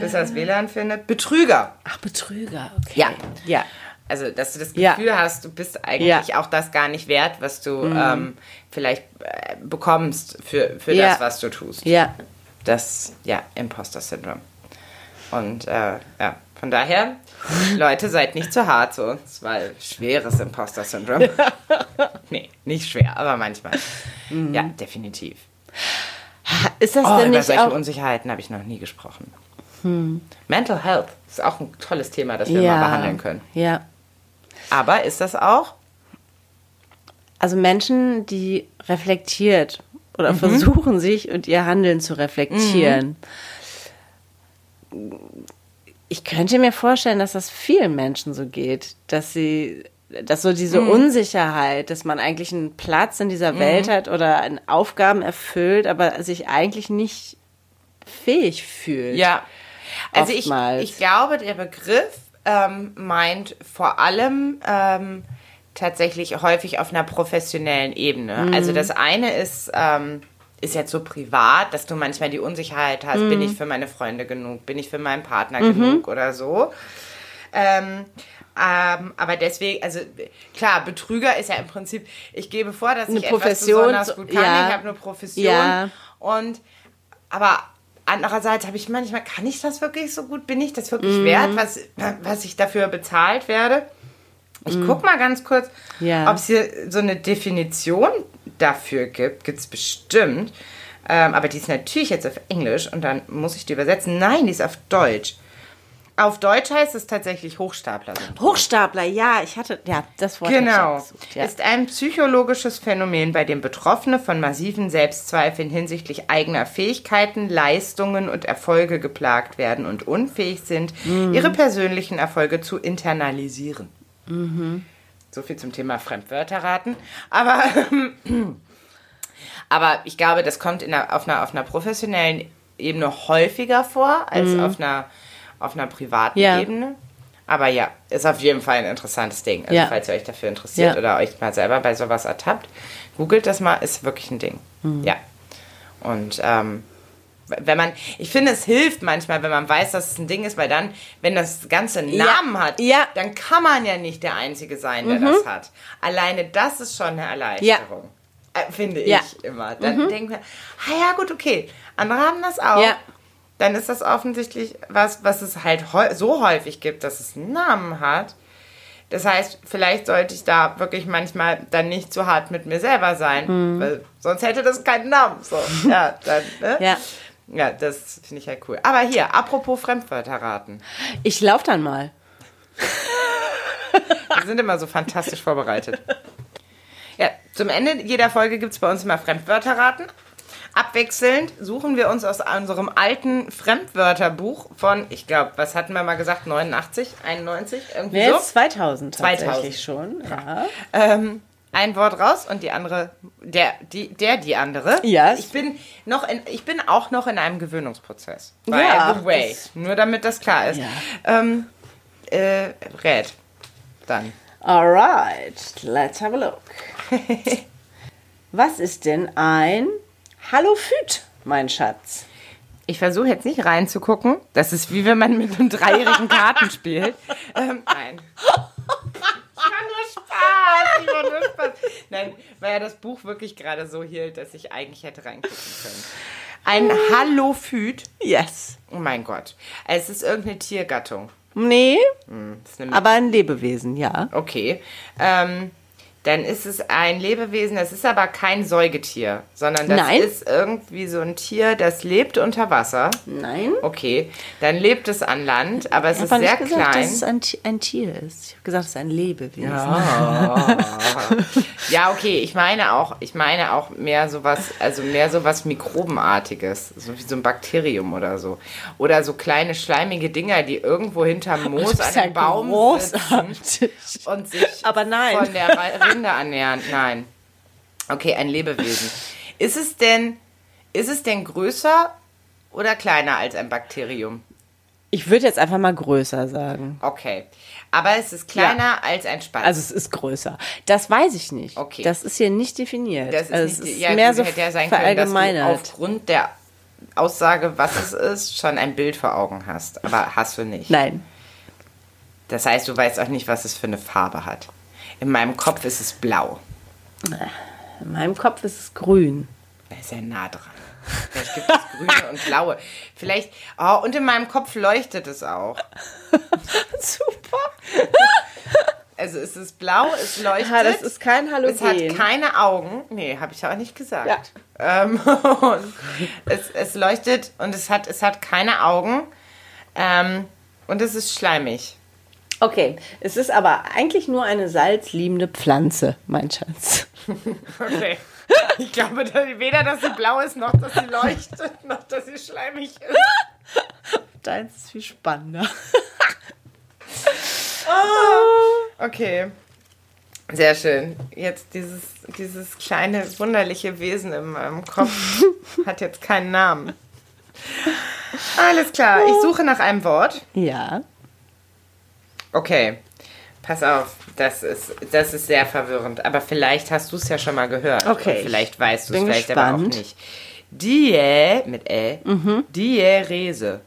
bis das WLAN findet. Betrüger. Ach, Betrüger, okay. Ja. Ja. Also, dass du das Ja. Gefühl hast, du bist eigentlich Ja. Mhm. auch das gar nicht wert, was du ähm, vielleicht äh, bekommst für, für Ja. das, was du tust. Ja. Das, ja, Imposter-Syndrom. Und äh, ja, von daher, Leute, seid nicht zu hart zu uns, weil schweres Imposter-Syndrom. nee, nicht schwer, aber manchmal. Mhm. Ja, definitiv. Ist das Oh, denn über nicht solche auch... Unsicherheiten habe ich noch nie gesprochen. Mental Health ist auch ein tolles Thema, das wir ja. mal behandeln können. Ja. Aber ist das auch? Also Menschen, die reflektiert oder versuchen sich und ihr Handeln zu reflektieren. Ich könnte mir vorstellen, dass das vielen Menschen so geht, dass sie, dass so diese Unsicherheit, dass man eigentlich einen Platz in dieser Welt hat oder an Aufgaben erfüllt, aber sich eigentlich nicht fähig fühlt. Ja. Also ich, ich glaube, der Begriff ähm, meint vor allem ähm, tatsächlich häufig auf einer professionellen Ebene. Mhm. Also das eine ist, ähm, ist jetzt so privat, dass du manchmal die Unsicherheit hast, bin Mhm. ich für meine Freunde genug, bin ich für meinen Partner genug oder so. Ähm, ähm, aber deswegen, also klar, Betrüger ist ja im Prinzip, ich gebe vor, dass Eine ich etwas Profession, besonders so- gut kann, ja. ich habe eine Profession Ja. und aber andererseits habe ich manchmal, kann ich das wirklich so gut? Bin ich das wirklich wert, was, was ich dafür bezahlt werde? Ich guck mal ganz kurz, Ja. ob es hier so eine Definition dafür gibt. Gibt es bestimmt. Ähm, aber die ist natürlich jetzt auf Englisch und dann muss ich die übersetzen. Nein, die ist auf Deutsch. Auf Deutsch heißt es tatsächlich Hochstapler. Hochstapler, ja, ich hatte, ja, das Wort Genau. ausgesucht, ja. Ist ein psychologisches Phänomen, bei dem Betroffene von massiven Selbstzweifeln hinsichtlich eigener Fähigkeiten, Leistungen und Erfolge geplagt werden und unfähig sind, Mhm. ihre persönlichen Erfolge zu internalisieren. Mhm. So viel zum Thema Fremdwörter raten. Aber, aber ich glaube, das kommt in einer, auf, einer, auf einer professionellen Ebene häufiger vor als auf, einer, auf einer privaten Mhm. Ja. Ebene. Aber ja, ist auf jeden Fall ein interessantes Ding. Also Ja. falls ihr euch dafür interessiert Ja. oder euch mal selber bei sowas ertappt, googelt das mal, ist wirklich ein Ding. Mhm. Ja. Und ähm, wenn man, ich finde, es hilft manchmal, wenn man weiß, dass es ein Ding ist, weil dann, wenn das Ganze einen Ja. Namen hat, Ja. dann kann man ja nicht der Einzige sein, der das hat. Alleine das ist schon eine Erleichterung. Äh, finde Ja. ich immer. Dann denken wir, ah ja, gut, okay. Andere haben das auch. Ja. Dann ist das offensichtlich was, was es halt so häufig gibt, dass es einen Namen hat. Das heißt, vielleicht sollte ich da wirklich manchmal dann nicht so hart mit mir selber sein, weil sonst hätte das keinen Namen. So, ja, dann, ne? Ja. Ja, das finde ich halt cool. Aber hier, apropos Fremdwörter raten. Ich lauf dann mal. Wir sind immer so fantastisch vorbereitet. Ja, zum Ende jeder Folge gibt es bei uns immer Fremdwörter raten. Abwechselnd suchen wir uns aus unserem alten Fremdwörterbuch von, ich glaube, was hatten wir mal gesagt, 89, 91, irgendwie Wer so. ist 2000 2000. tatsächlich schon? Ja. ähm, ein Wort raus und die andere, der, die, der, die andere. Yes. Ich bin noch in, ich bin auch noch in einem Gewöhnungsprozess. By Ja, the way. Nur damit das klar ist. Ja. Ähm, äh, Rät. Dann. Alright, let's have a look. Was ist denn ein Halophyd, mein Schatz? Ich versuche jetzt nicht reinzugucken. Das ist wie wenn man mit einem dreijährigen Karten spielt. Ähm, nein. Nein, weil er das Buch wirklich gerade so hielt, dass ich eigentlich hätte reingucken können. Ein Hallophyt. Yes. Oh mein Gott. Es ist irgendeine Tiergattung. Nee, eine aber ein Lebewesen, ja. Okay. Ähm, dann ist es ein Lebewesen, das ist aber kein Säugetier, sondern das Nein. ist irgendwie so ein Tier, das lebt unter Wasser. Nein. Okay, dann lebt es an Land, aber es Ich ist habe sehr gesagt, klein. dass es ein, Ti- ein Tier ist. Ich habe gesagt, es ist ein Lebewesen. ja, okay, ich meine auch, ich meine auch mehr sowas, also mehr sowas Mikrobenartiges, so wie so ein Bakterium oder so. Oder so kleine schleimige Dinger, die irgendwo hinterm Moos an ja einem Baum sitzen großartig. und sich Aber nein. von der Ra- Rinde annähern. Nein. Okay, ein Lebewesen. Ist es denn, ist es denn größer oder kleiner als ein Bakterium? Ich würde jetzt einfach mal größer sagen. Okay. Aber es ist kleiner als ein Spatz. Also es ist größer. Das weiß ich nicht. Okay. Das ist hier nicht definiert. Das ist also nicht, ist ja, mehr so hätte ja sein können, dass aufgrund der Aussage, was es ist, schon ein Bild vor Augen hast. Aber hast du nicht. Nein. Das heißt, du weißt auch nicht, was es für eine Farbe hat. In meinem Kopf ist es blau. In meinem Kopf ist es grün. Da ist ja nah dran. Vielleicht gibt es grüne und blaue. Vielleicht, oh, und in meinem Kopf leuchtet es auch. Super. Also es ist blau, es leuchtet. Ja, das ist kein Halogen. es hat keine Augen. Nee, habe ich auch nicht gesagt. Ja. Ähm, es, es leuchtet und es hat, es hat keine Augen. Ähm, und es ist schleimig. Okay, es ist aber eigentlich nur eine salzliebende Pflanze, mein Schatz. Okay. Ich glaube weder, dass sie blau ist, noch dass sie leuchtet, noch dass sie schleimig ist. Deins ist viel spannender. Okay. Sehr schön. Jetzt dieses, dieses kleine, wunderliche Wesen in meinem Kopf hat jetzt keinen Namen. Alles klar, ich suche nach einem Wort. Ja. Okay, pass auf, das ist, das ist sehr verwirrend. Aber vielleicht hast du es ja schon mal gehört. Okay. Und vielleicht weißt du es vielleicht aber auch gespannt. nicht. Die, mit Ä, Dierese.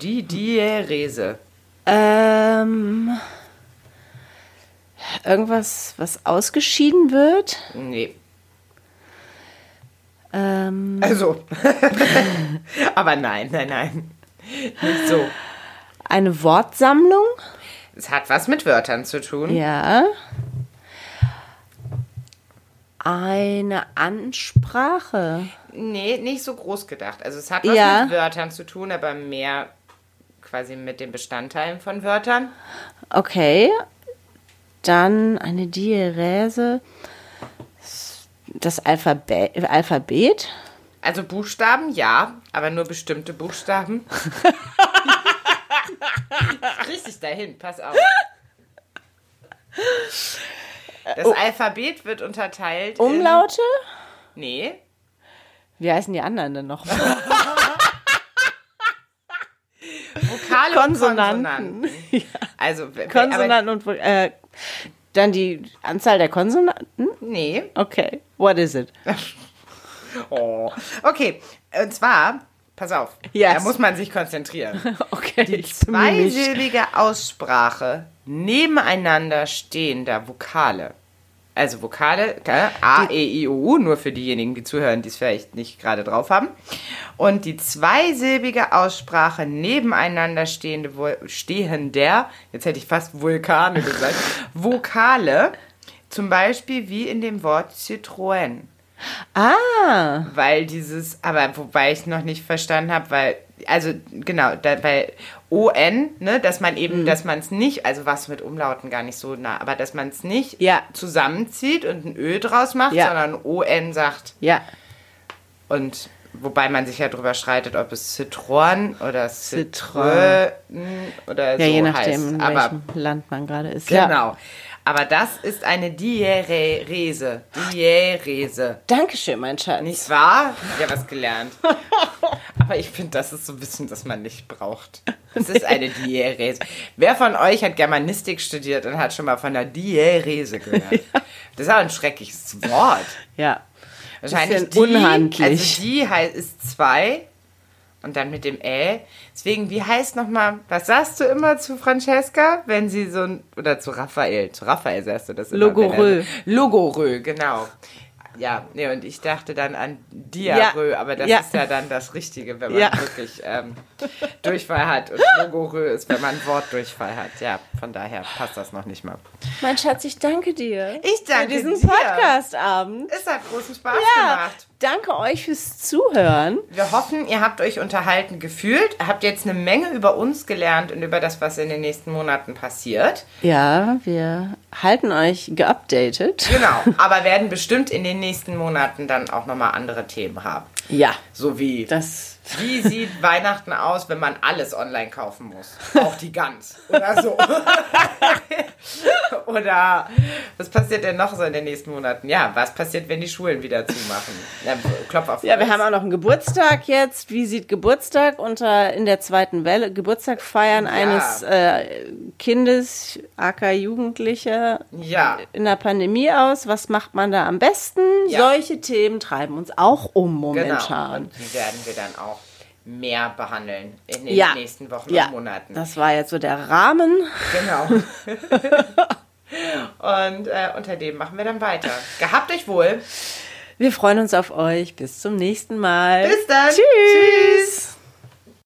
Die Dierese. Ähm, irgendwas, was ausgeschieden wird. Nee. Ähm, Also, Aber nein, nein, nein. Nicht so. Eine Wortsammlung? Es hat was mit Wörtern zu tun. Ja. Eine Ansprache. Nee, nicht so groß gedacht. Also es hat was Ja. mit Wörtern zu tun, aber mehr quasi mit den Bestandteilen von Wörtern. Okay. Dann eine Diärese. Das Alphabet. Alphabet. Also Buchstaben, ja, aber nur bestimmte Buchstaben. Richtig dahin, pass auf. Das Alphabet wird unterteilt Umlaute? in... Nee, Wie heißen die anderen denn noch? Vokale Konsonanten. und Konsonanten. Also, w- Konsonanten und Vo- äh, dann die Anzahl der Konsonanten? Aber, nee. Okay. What is it? Oh. Okay, und zwar, pass auf, Yes. da muss man sich konzentrieren. Okay. Die zweisilbige Aussprache nebeneinander stehender Vokale. Also Vokale? A, E, I, O, U, nur für diejenigen, die zuhören, die es vielleicht nicht gerade drauf haben. Und die zweisilbige Aussprache nebeneinander stehende, stehender, jetzt hätte ich fast Vulkane gesagt, Vokale, zum Beispiel wie in dem Wort Citroën. Ah. Weil dieses, aber wobei ich noch nicht verstanden habe, weil, also genau, da, weil ON, ne, dass man Mhm. eben, dass man es nicht, also was mit Umlauten gar nicht so nah, aber dass man es nicht Ja. zusammenzieht und ein Ö draus macht, Ja. sondern ON sagt. Ja. Und wobei man sich ja drüber streitet, ob es Citroën oder. Citroën oder Ja, so je nachdem, heißt. in Aber welchem Land man gerade ist. Ja. Aber das ist eine Diärese. Diärese. Dankeschön, mein Schatz. Nicht wahr? Ja, was gelernt. Aber ich finde, das ist so Wissen, das man nicht braucht. Es ist eine Diärese. Wer von euch hat Germanistik studiert und hat schon mal von der Diärese gehört? Das ist auch ein schreckliches Wort. Ja. Wahrscheinlich Bisschen die, unhandlich. Also die heißt, ist zwei und dann mit dem Ä. Deswegen, wie heißt nochmal, was sagst du immer zu Francesca, wenn sie so ein, oder zu Raphael, zu Raphael sagst du das immer. Logorö. er- Logorö, genau. Ja, nee, und ich dachte dann an Diarö, Ja, aber das ja. ist ja dann das Richtige, wenn man Ja. wirklich ähm, Durchfall hat. Und Logorö ist, wenn man Wortdurchfall hat. Ja, von daher passt das noch nicht mal. Mein Schatz, ich danke dir. Ich danke für diesen dir. Podcast-Abend. Es hat großen Spaß Ja, gemacht. Danke euch fürs Zuhören. Wir hoffen, ihr habt euch unterhalten gefühlt, habt jetzt eine Menge über uns gelernt und über das, was in den nächsten Monaten passiert. Ja, wir halten euch geupdatet. Genau, aber werden bestimmt in den nächsten Monaten dann auch nochmal andere Themen haben. Ja, So wie, das. Wie sieht Weihnachten aus, wenn man alles online kaufen muss? Auch die Gans oder so. oder was passiert denn noch so in den nächsten Monaten? Ja, was passiert, wenn die Schulen wieder zumachen? Ja, Klopf auf Ja, wir haben auch noch einen Geburtstag jetzt. Wie sieht Geburtstag unter in der zweiten Welle Geburtstag feiern Ja. eines äh, Kindes, aka Jugendlicher Ja. in der Pandemie aus? Was macht man da am besten? Ja. Solche Themen treiben uns auch um Genau. momentan. Und die werden wir dann auch mehr behandeln in den Ja. nächsten Wochen Ja, und Monaten. das war jetzt so der Rahmen. Genau. und äh, unter dem machen wir dann weiter. Gehabt euch wohl. Wir freuen uns auf euch. Bis zum nächsten Mal. Bis dann. Tschüss.